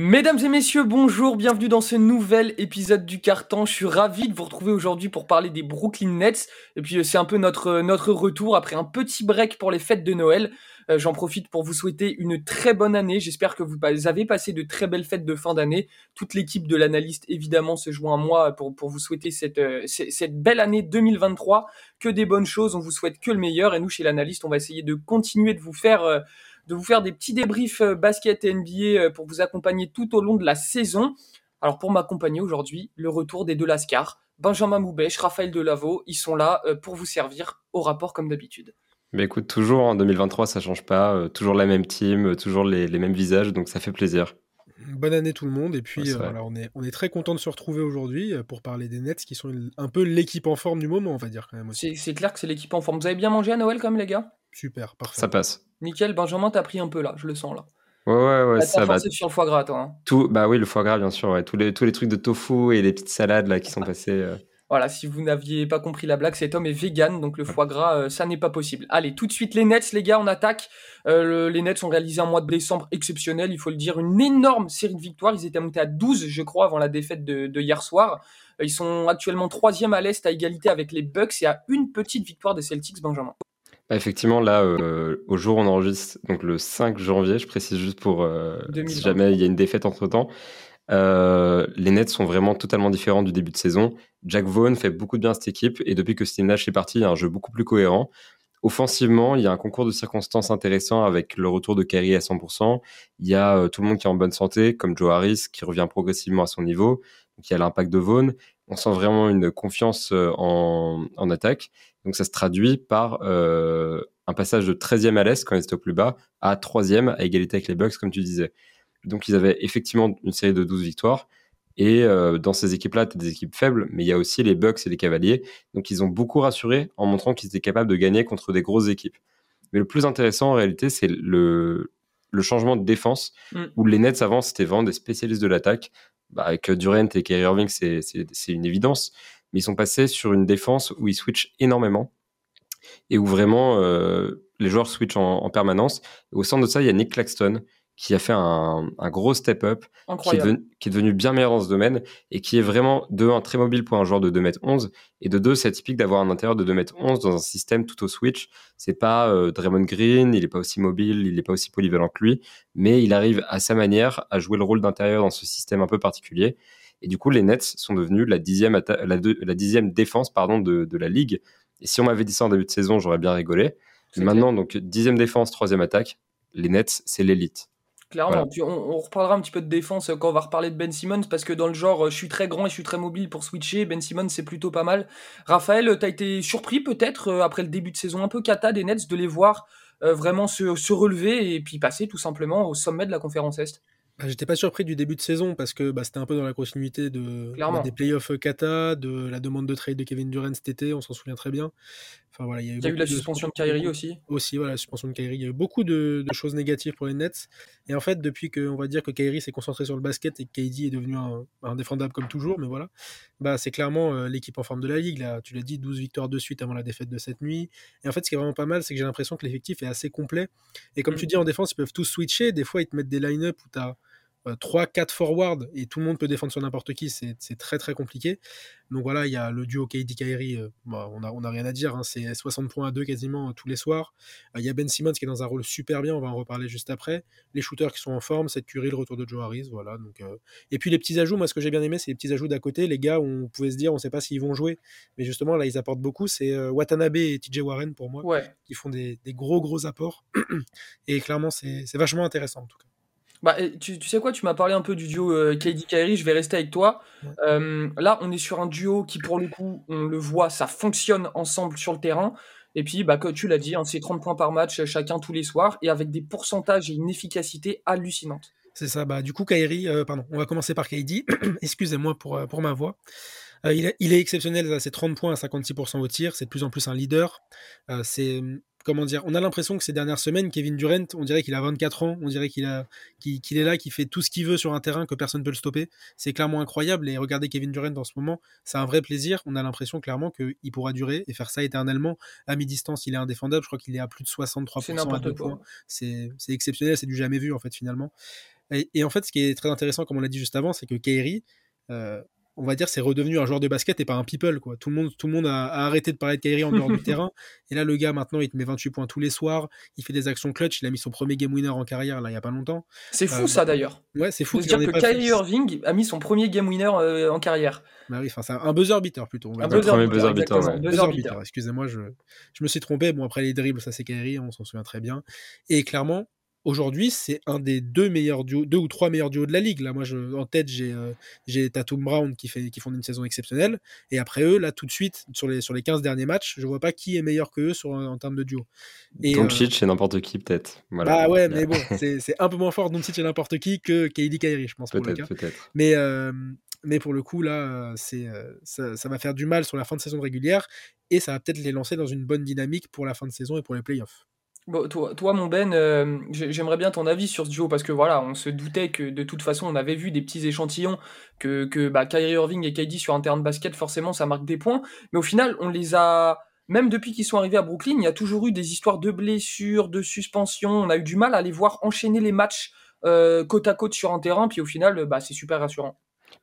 Mesdames et messieurs, bonjour, bienvenue dans ce nouvel épisode du Carton. Je suis ravi de vous retrouver aujourd'hui pour parler des Brooklyn Nets. Et puis c'est un peu notre, notre retour après un petit break pour les fêtes de Noël. Euh, j'en profite pour vous souhaiter une très bonne année. J'espère que vous avez passé de très belles fêtes de fin d'année. Toute l'équipe de l'analyste, évidemment, se joint à moi pour, pour vous souhaiter cette, euh, cette belle année 2023. Que des bonnes choses, on vous souhaite que le meilleur. Et nous, chez l'analyste, on va essayer de continuer de vous faire... Euh, de vous faire des petits débriefs basket et NBA pour vous accompagner tout au long de la saison. Alors pour m'accompagner aujourd'hui, le retour des deux Lascar, Benjamin Moubèche, Raphaël Delavaux, ils sont là pour vous servir au rapport comme d'habitude. Mais écoute, toujours en 2023, ça change pas. Euh, toujours la même team, euh, toujours les, mêmes visages, donc ça fait plaisir. Bonne année tout le monde. Et puis, euh, on, est, on est très content de se retrouver aujourd'hui pour parler des Nets qui sont un peu l'équipe en forme du moment, on va dire quand même aussi. C'est clair que c'est l'équipe en forme. Vous avez bien mangé à Noël comme les gars? Super, parfait. Ça passe. Nickel, Benjamin, t'as pris un peu là, je le sens là. Ouais, ouais, ouais, ça va. sur le foie gras, toi. Hein. Tout, bah oui, le foie gras, bien sûr. Ouais. Tous, les, tous les trucs de tofu et les petites salades là qui sont passées. Voilà, si vous n'aviez pas compris la blague, cet homme est vegan, donc le foie gras, euh, ça n'est pas possible. Allez, tout de suite les Nets, les gars, on attaque. Euh, les Nets ont réalisé un mois de décembre exceptionnel, il faut le dire, une énorme série de victoires. Ils étaient montés à 12, je crois, avant la défaite de, hier soir. Euh, ils sont actuellement troisième à l'Est à égalité avec les Bucks et à une petite victoire des Celtics, Benjamin. Bah, effectivement, là, au jour où on enregistre, donc le 5 janvier, je précise juste pour si jamais il y a une défaite entre-temps, euh, les Nets sont vraiment totalement différents du début de saison. Jack Vaughn fait beaucoup de bien à cette équipe et depuis que Steve Nash est parti, il y a un jeu beaucoup plus cohérent. Offensivement, il y a un concours de circonstances intéressant avec le retour de Kerry à 100%. Il y a euh, tout le monde qui est en bonne santé, comme Joe Harris qui revient progressivement à son niveau. Donc il y a l'impact de Vaughn. On sent vraiment une confiance euh, en, en attaque. Donc ça se traduit par euh, un passage de 13e à l'Est quand ils étaient au plus bas à 3e à égalité avec les Bucks, comme tu disais. Donc ils avaient effectivement une série de 12 victoires. Et euh, dans ces équipes-là, tu as des équipes faibles, mais il y a aussi les Bucks et les Cavaliers. Donc ils ont beaucoup rassuré en montrant qu'ils étaient capables de gagner contre des grosses équipes. Mais le plus intéressant en réalité, c'est le, le changement de défense, mm. où les Nets avant, c'était vraiment des spécialistes de l'attaque. Bah, avec Durant et Kyrie Irving, c'est une évidence. Mais ils sont passés sur une défense où ils switchent énormément et où vraiment euh, les joueurs switchent en, en permanence. Au centre de ça, il y a Nick Claxton, qui a fait un, gros step-up, qui, est devenu bien meilleur dans ce domaine et qui est vraiment, de un, très mobile pour un joueur de 2m11 et de deux, c'est typique d'avoir un intérieur de 2m11 dans un système tout au switch. C'est pas euh, Draymond Green, il est pas aussi mobile, il est pas aussi polyvalent que lui, mais il arrive à sa manière à jouer le rôle d'intérieur dans ce système un peu particulier. Et du coup, les Nets sont devenus la dixième, la, dixième défense pardon, de, de la ligue. Et si on m'avait dit ça en début de saison, j'aurais bien rigolé. Maintenant, donc dixième défense, troisième attaque, les Nets, c'est l'élite. Clairement, puis on, reparlera un petit peu de défense quand on va reparler de Ben Simmons, parce que dans le genre, je suis très grand et je suis très mobile pour switcher. Ben Simmons, c'est plutôt pas mal. Raphaël, t'as été surpris peut-être, euh, après le début de saison un peu cata des Nets, de les voir euh, vraiment se, se, relever et puis passer tout simplement au sommet de la conférence Est? Bah, J'étais pas surpris du début de saison parce que bah, c'était un peu dans la continuité de, des playoffs Kata, de la demande de trade de Kevin Durant cet été, on s'en souvient très bien. Enfin, voilà, il y a eu, la suspension de, Kyrie aussi? Aussi, voilà, la suspension de Kyrie. Il y a eu beaucoup de, choses négatives pour les Nets. Et en fait, depuis que on va dire que Kyrie s'est concentré sur le basket et que KD est devenu un, indéfendable comme toujours, mais voilà, bah, c'est clairement euh, l'équipe en forme de la ligue. Là, tu l'as dit, 12 victoires de suite avant la défaite de cette nuit. Et en fait, ce qui est vraiment pas mal, c'est que j'ai l'impression que l'effectif est assez complet. Et comme mm. tu dis, en défense, ils peuvent tous switcher. Des fois, ils te mettent des line-up où tu as 3-4 euh, forwards et tout le monde peut défendre sur n'importe qui, c'est très très compliqué. Donc voilà, il y a le duo KD Kyrie, euh, bah, on n'a on a rien à dire, hein, c'est 60 points à 2 quasiment euh, tous les soirs. Il y a Ben Simmons qui est dans un rôle super bien, on va en reparler juste après. Les shooters qui sont en forme, cette Curry, le retour de Joe Harris, voilà. Donc, Et puis les petits ajouts, moi ce que j'ai bien aimé, c'est les petits ajouts d'à côté. Les gars, on pouvait se dire, on ne sait pas s'ils vont jouer, mais justement là, ils apportent beaucoup. C'est Watanabe et TJ Warren pour moi, qui font des, des gros gros apports. et clairement, c'est vachement intéressant en tout cas. Bah, tu, tu, sais quoi, tu m'as parlé un peu du duo euh, KD Kyrie, je vais rester avec toi. Euh, là, on est sur un duo qui, pour le coup, on le voit, ça fonctionne ensemble sur le terrain. Et puis, bah, comme tu l'as dit, hein, c'est 30 points par match chacun tous les soirs et avec des pourcentages et une efficacité hallucinante. C'est ça, bah, du coup, Kyrie, euh, pardon, on va commencer par KD. Excusez-moi pour, pour ma voix. il, est, il, est, exceptionnel, c'est 30 points à 56% au tir, c'est de plus en plus un leader. c'est comment dire, on a l'impression que ces dernières semaines, Kevin Durant, on dirait qu'il a 24 ans, on dirait qu'il a, qu'il, est là, qu'il fait tout ce qu'il veut sur un terrain, que personne ne peut le stopper. C'est clairement incroyable. Et regarder Kevin Durant en ce moment, c'est un vrai plaisir. On a l'impression clairement qu'il pourra durer et faire ça éternellement. À mi-distance, il est indéfendable. Je crois qu'il est à plus de 63% à deux points. C'est, exceptionnel, c'est du jamais vu en fait finalement. Et, en fait, ce qui est très intéressant, comme on l'a dit juste avant, c'est que Kairi, on va dire, c'est redevenu un joueur de basket et pas un people. Quoi. Tout, le monde, tout le monde a, arrêté de parler de Kyrie en dehors du terrain. Et là, le gars, maintenant, il te met 28 points tous les soirs. Il fait des actions clutch. Il a mis son premier game winner en carrière, là, il n'y a pas longtemps. C'est fou, euh, ça, d'ailleurs. Ouais, c'est fou. dire que Kyrie Irving a mis son premier game winner euh, en carrière. Bah oui, c'est un buzzer beater plutôt. Un buzzer, buzzer beater. Buzzer Excusez-moi, je, je me suis trompé. Bon, après les dribbles, ça c'est Kyrie, on s'en souvient très bien. Et clairement, aujourd'hui, c'est un des deux meilleurs duos, deux ou trois meilleurs duos de la ligue. Là, moi, je, en tête, j'ai euh, Tatum Brown qui fait qui font une saison exceptionnelle. Et après eux, là, tout de suite, sur les sur les 15 derniers matchs, je vois pas qui est meilleur que eux sur en termes de duo. Et Doncic, c'est n'importe qui peut-être. Voilà. Bah ouais, mais bon, c'est un peu moins fort Doncic et n'importe qui que KD Kyrie, je pense. Peut-être, peut-être. Mais mais pour le coup, là, c'est ça, ça, va faire du mal sur la fin de saison régulière et ça va peut-être les lancer dans une bonne dynamique pour la fin de saison et pour les playoffs. Bon, toi, mon Ben, euh, j'aimerais bien ton avis sur ce duo parce que voilà, on se doutait que de toute façon, on avait vu des petits échantillons que, que bah, Kyrie Irving et KD sur un terrain de basket, forcément, ça marque des points. Mais au final, on les a, même depuis qu'ils sont arrivés à Brooklyn, il y a toujours eu des histoires de blessures, de suspensions. On a eu du mal à les voir enchaîner les matchs euh, côte à côte sur un terrain. Puis au final, bah, c'est super rassurant.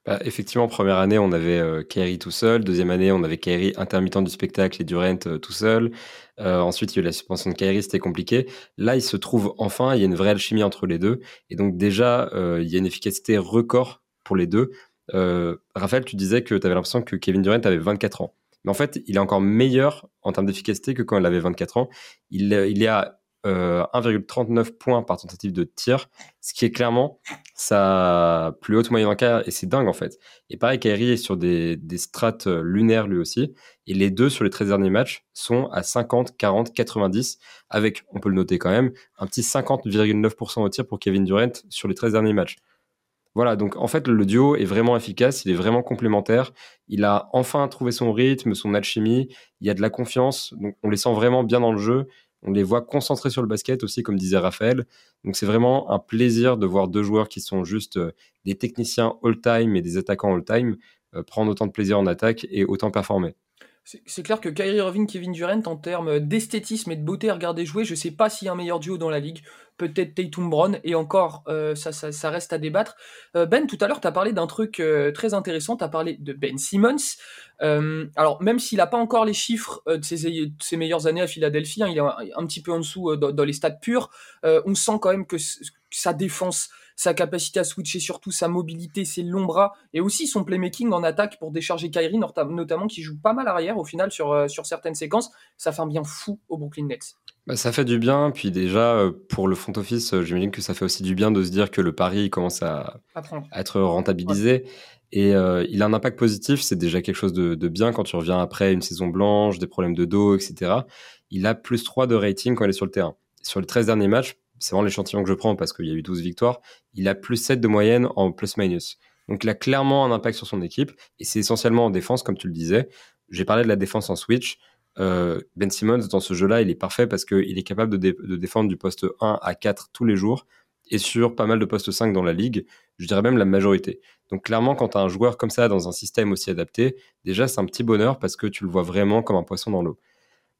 Bah, effectivement, première année, on avait euh, tout seul. Deuxième année, on avait Kyrie intermittent du spectacle et Durant euh, tout seul. Euh, ensuite, il y a eu la suspension de Kyrie, c'était compliqué. Là, il se trouve enfin, il y a une vraie alchimie entre les deux. Et donc déjà, euh, il y a une efficacité record pour les deux. Raphaël, tu disais que tu avais l'impression que Kevin Durant avait 24 ans. Mais en fait, il est encore meilleur en termes d'efficacité que quand il avait 24 ans. Il, il est à 1,39 euh, points par tentative de tir, ce qui est clairement sa plus haute moyenne en carrière, et c'est dingue en fait. Et pareil, Kyrie est sur des, strates euh, lunaires lui aussi, et les deux sur les 13 derniers matchs sont à 50, 40, 90, avec, on peut le noter quand même, un petit 50,9% au tir pour Kevin Durant sur les 13 derniers matchs. Voilà, donc en fait, le duo est vraiment efficace, il est vraiment complémentaire. Il a enfin trouvé son rythme, son alchimie, il y a de la confiance, donc on les sent vraiment bien dans le jeu. On les voit concentrés sur le basket aussi, comme disait Raphaël. Donc c'est vraiment un plaisir de voir deux joueurs qui sont juste euh, des techniciens all-time et des attaquants all-time euh, prendre autant de plaisir en attaque et autant performer. C'est clair que Kyrie Irving, Kevin Durant, en termes d'esthétisme et de beauté à regarder jouer, je sais pas s'il y a un meilleur duo dans la ligue. Peut-être Tatum Brown, et encore, euh, ça, ça, reste à débattre. Euh, ben, tout à l'heure, tu as parlé d'un truc euh, très intéressant, tu as parlé de Ben Simmons. alors, même s'il n'a pas encore les chiffres de ses, meilleures années à Philadelphie, hein, il est un, petit peu en dessous dans, les stats purs, on sent quand même que sa défense sa capacité à switcher surtout, sa mobilité, ses longs bras, et aussi son playmaking en attaque pour décharger Kyrie, notamment qui joue pas mal arrière au final sur, euh, sur certaines séquences. Ça fait un bien fou au Brooklyn Nets. Bah, ça fait du bien, puis déjà euh, pour le front office, euh, j'imagine que ça fait aussi du bien de se dire que le pari commence à, être rentabilisé. Et il a un impact positif, c'est déjà quelque chose de, de, bien quand tu reviens après une saison blanche, des problèmes de dos, etc. Il a plus 3 de rating quand il est sur le terrain. Sur les 13 derniers matchs, c'est vraiment l'échantillon que je prends parce qu'il y a eu 12 victoires, il a plus 7 de moyenne en plus-minus. Donc il a clairement un impact sur son équipe et c'est essentiellement en défense, comme tu le disais. J'ai parlé de la défense en switch. Euh, ben Simmons, dans ce jeu-là, il est parfait parce qu'il est capable de, défendre du poste 1 à 4 tous les jours et sur pas mal de postes 5 dans la ligue, je dirais même la majorité. Donc clairement, quand tu as un joueur comme ça dans un système aussi adapté, déjà c'est un petit bonheur parce que tu le vois vraiment comme un poisson dans l'eau.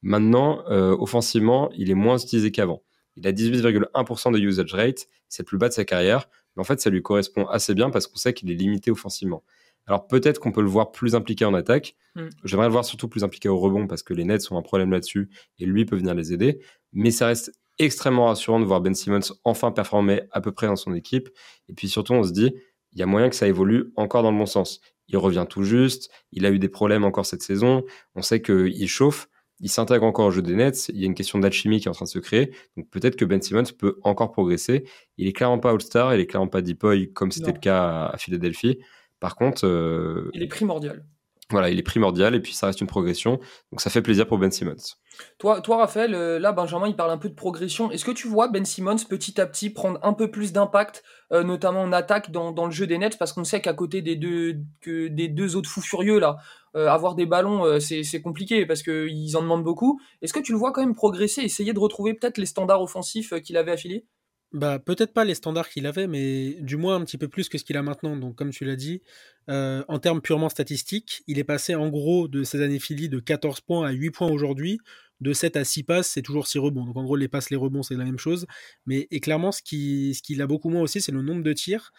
Maintenant, euh, offensivement, il est moins utilisé qu'avant. Il a 18,1% de usage rate, c'est le plus bas de sa carrière, mais en fait ça lui correspond assez bien parce qu'on sait qu'il est limité offensivement. Alors peut-être qu'on peut le voir plus impliqué en attaque. Hmm. J'aimerais le voir surtout plus impliqué au rebond parce que les Nets ont un problème là-dessus et lui peut venir les aider. Mais ça reste extrêmement rassurant de voir Ben Simmons enfin performer à peu près dans son équipe. Et puis surtout, on se dit, il y a moyen que ça évolue encore dans le bon sens. Il revient tout juste, il a eu des problèmes encore cette saison, on sait qu'il chauffe, il s'intègre encore au jeu des Nets. Il y a une question d'alchimie qui est en train de se créer. Donc peut-être que Ben Simmons peut encore progresser. Il est clairement pas All-Star, il est clairement pas Deep Boy comme c'était le cas à Philadelphie. Par contre, euh, il est primordial. Voilà, il est primordial et puis ça reste une progression. Donc ça fait plaisir pour Ben Simmons. Toi, toi Raphaël, euh, là, Benjamin, il parle un peu de progression. Est-ce que tu vois Ben Simmons petit à petit prendre un peu plus d'impact, euh, notamment en attaque dans, le jeu des Nets? Parce qu'on sait qu'à côté des deux, autres fous furieux, là, euh, avoir des ballons, c'est compliqué parce qu'ils en demandent beaucoup. Est-ce que tu le vois quand même progresser, essayer de retrouver peut-être les standards offensifs qu'il avait affilés bah, peut-être pas les standards qu'il avait, mais du moins un petit peu plus que ce qu'il a maintenant. Donc, comme tu l'as dit, en termes purement statistiques, il est passé en gros de ses années Philly de 14 points à 8 points aujourd'hui, de 7 à 6 passes, c'est toujours 6 rebonds. Donc en gros, les passes, les rebonds, c'est la même chose. Mais et clairement, ce qui, ce qu'il a beaucoup moins aussi, c'est le nombre de tirs.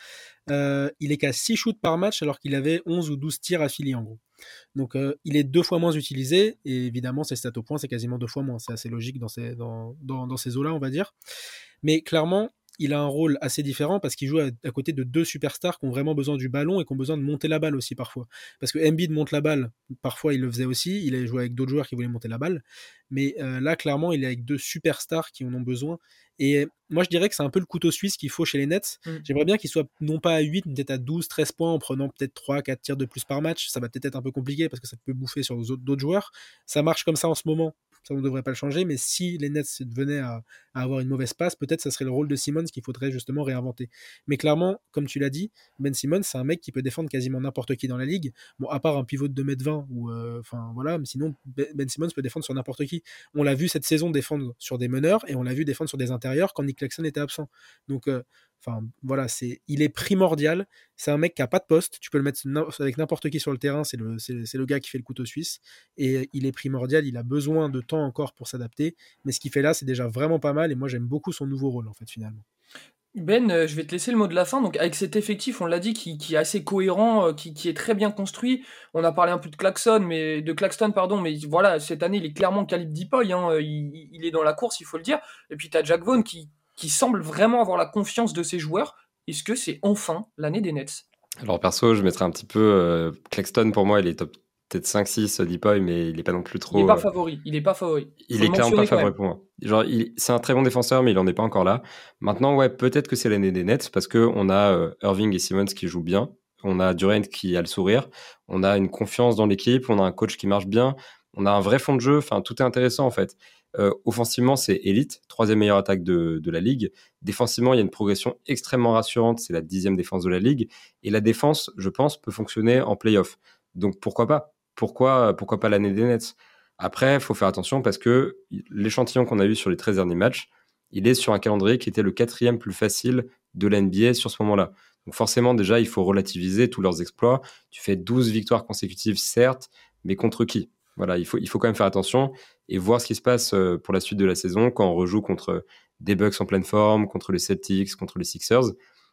Euh, il est qu'à 6 shoots par match alors qu'il avait 11 ou 12 tirs affiliés en gros. Donc euh, il est deux fois moins utilisé et évidemment ses stats au point c'est quasiment deux fois moins. C'est assez logique dans ces, dans, dans ces eaux-là on va dire. Mais clairement il a un rôle assez différent parce qu'il joue à, côté de deux superstars qui ont vraiment besoin du ballon et qui ont besoin de monter la balle aussi parfois. Parce que Embiid monte la balle, parfois il le faisait aussi, il a joué avec d'autres joueurs qui voulaient monter la balle, mais euh, là clairement il est avec deux superstars qui en ont besoin. Et moi je dirais que c'est un peu le couteau suisse qu'il faut chez les Nets. Mm. J'aimerais bien qu'il soit non pas à 8, mais peut-être à 12, 13 points en prenant peut-être 3, 4 tirs de plus par match. Ça va peut-être être un peu compliqué parce que ça peut bouffer sur d'autres joueurs. Ça marche comme ça en ce moment ça ne devrait pas le changer, mais si les Nets venaient à, avoir une mauvaise passe, peut-être ça serait le rôle de Simmons qu'il faudrait justement réinventer. Mais clairement, comme tu l'as dit, Ben Simmons, c'est un mec qui peut défendre quasiment n'importe qui dans la ligue. Bon, à part un pivot de 2m20, ou euh, voilà, sinon, Ben, ben Simmons peut défendre sur n'importe qui. On l'a vu cette saison défendre sur des meneurs et on l'a vu défendre sur des intérieurs quand Nick Claxton était absent. Donc, euh, Enfin, voilà, c'est, il est primordial. C'est un mec qui a pas de poste. Tu peux le mettre avec n'importe qui sur le terrain. C'est le, c'est, le gars qui fait le couteau suisse. Et il est primordial. Il a besoin de temps encore pour s'adapter. Mais ce qu'il fait là, c'est déjà vraiment pas mal. Et moi, j'aime beaucoup son nouveau rôle, en fait, finalement. Ben, euh, je vais te laisser le mot de la fin. Donc, avec cet effectif, on l'a dit, qui, est assez cohérent, euh, qui, est très bien construit. On a parlé un peu de Claxton, mais de Claxton, pardon, mais voilà, cette année, il est clairement calibre Deepoy. Hein, il, il, est dans la course, il faut le dire. Et puis, tu as Jack Vaughn qui, qui semble vraiment avoir la confiance de ses joueurs. Est-ce que c'est enfin l'année des Nets? Alors perso, je mettrais un petit peu euh, Claxton pour moi, il est top peut-être 5-6 Deepoy, mais il n'est pas non plus trop. Il n'est pas euh, favori. Il n'est pas favori. il est clairement pas favori pour moi. Genre, c'est un très bon défenseur, mais il n'en est pas encore là. Maintenant, ouais, peut-être que c'est l'année des Nets parce que on a euh, Irving et Simmons qui jouent bien. On a Durant qui a le sourire. On a une confiance dans l'équipe. On a un coach qui marche bien. On a un vrai fond de jeu. Enfin, tout est intéressant en fait. Euh, offensivement, c'est élite, troisième meilleure attaque de, la ligue. Défensivement, il y a une progression extrêmement rassurante, c'est la dixième défense de la ligue. Et la défense, je pense, peut fonctionner en playoff. Donc pourquoi pas? Pourquoi, pas l'année des Nets? Après, il faut faire attention parce que l'échantillon qu'on a eu sur les 13 derniers matchs, il est sur un calendrier qui était le quatrième plus facile de la sur ce moment-là. Donc forcément, déjà, il faut relativiser tous leurs exploits. Tu fais 12 victoires consécutives, certes, mais contre qui? Voilà, il faut, il faut quand même faire attention et voir ce qui se passe euh, pour la suite de la saison quand on rejoue contre des Bucks en pleine forme, contre les Celtics, contre les Sixers.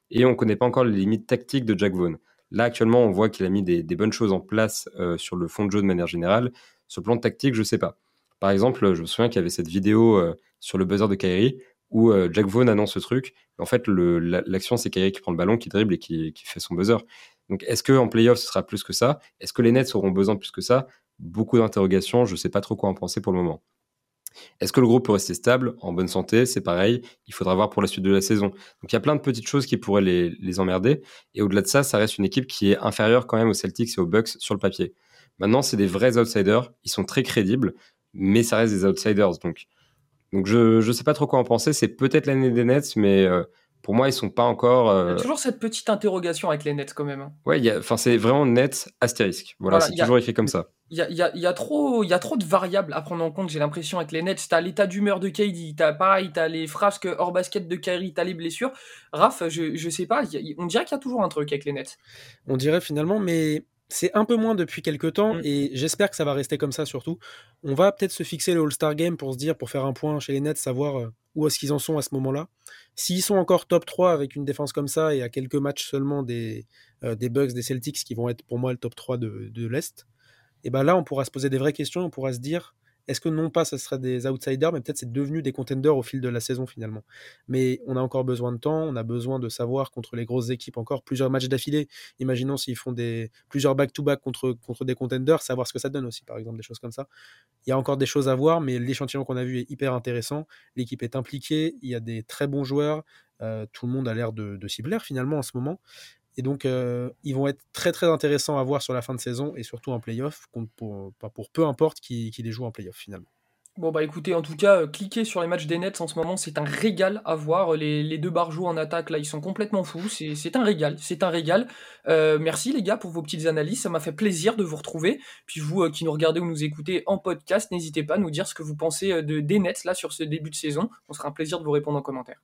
Et on ne connaît pas encore les limites tactiques de Jack Vaughn. Là, actuellement, on voit qu'il a mis des, bonnes choses en place euh, sur le fond de jeu de manière générale. Sur le plan tactique, je ne sais pas. Par exemple, je me souviens qu'il y avait cette vidéo euh, sur le buzzer de Kyrie où Jack Vaughn annonce ce truc. En fait, l'action, c'est Kyrie qui prend le ballon, qui dribble et qui, qui fait son buzzer. Donc, est-ce qu'en playoff, ce sera plus que ça? Est-ce que les Nets auront besoin de plus que ça? Beaucoup d'interrogations, je ne sais pas trop quoi en penser pour le moment. Est-ce que le groupe peut rester stable, en bonne santé? C'est pareil, il faudra voir pour la suite de la saison. Donc il y a plein de petites choses qui pourraient les, emmerder. Et au-delà de ça, ça reste une équipe qui est inférieure quand même aux Celtics et aux Bucks sur le papier. Maintenant, c'est des vrais outsiders, ils sont très crédibles, mais ça reste des outsiders. Donc, donc je ne sais pas trop quoi en penser. C'est peut-être l'année des Nets, mais euh, pour moi, ils sont pas encore. Il y a euh, toujours cette petite interrogation avec les Nets quand même. Hein. Ouais, enfin c'est vraiment net astérisque. Voilà, c'est toujours écrit comme ça. Il y a, y, y a, trop, y a trop de variables à prendre en compte. J'ai l'impression avec les Nets, t'as l'état d'humeur de KD, t'as pareil, t'as les frasques hors basket de Kyrie, t'as les blessures. Raph, je, je sais pas, on dirait qu'il y a toujours un truc avec les Nets. On dirait finalement, mais c'est un peu moins depuis quelques temps mm. et j'espère que ça va rester comme ça surtout. On va peut-être se fixer le All-Star Game pour se dire, pour faire un point chez les Nets, savoir euh, où est-ce qu'ils en sont à ce moment-là. S'ils sont encore top 3 avec une défense comme ça et à quelques matchs seulement des, euh, des Bucks, des Celtics qui vont être pour moi le top 3 de, de l'Est, et ben là on pourra se poser des vraies questions, on pourra se dire est-ce que non pas ce serait des outsiders, mais peut-être c'est devenu des contenders au fil de la saison finalement. Mais on a encore besoin de temps, on a besoin de savoir contre les grosses équipes encore plusieurs matchs d'affilée. Imaginons s'ils font des plusieurs back-to-back contre, contre des contenders, savoir ce que ça donne aussi, par exemple, des choses comme ça. Il y a encore des choses à voir, mais l'échantillon qu'on a vu est hyper intéressant. L'équipe est impliquée, il y a des très bons joueurs. Euh, tout le monde a l'air de, de s'y plaire finalement en ce moment. Et donc, euh, ils vont être très très intéressants à voir sur la fin de saison et surtout en playoff, pour, pour, peu importe qui, les joue en playoff finalement. Bon bah écoutez, en tout cas, euh, cliquez sur les matchs des Nets en ce moment, c'est un régal à voir. Les, les deux barjots en attaque là, ils sont complètement fous. C'est un régal, c'est un régal. Euh, merci les gars pour vos petites analyses, ça m'a fait plaisir de vous retrouver. Puis vous qui nous regardez ou nous écoutez en podcast, n'hésitez pas à nous dire ce que vous pensez de, des Nets là sur ce début de saison. On sera un plaisir de vous répondre en commentaire.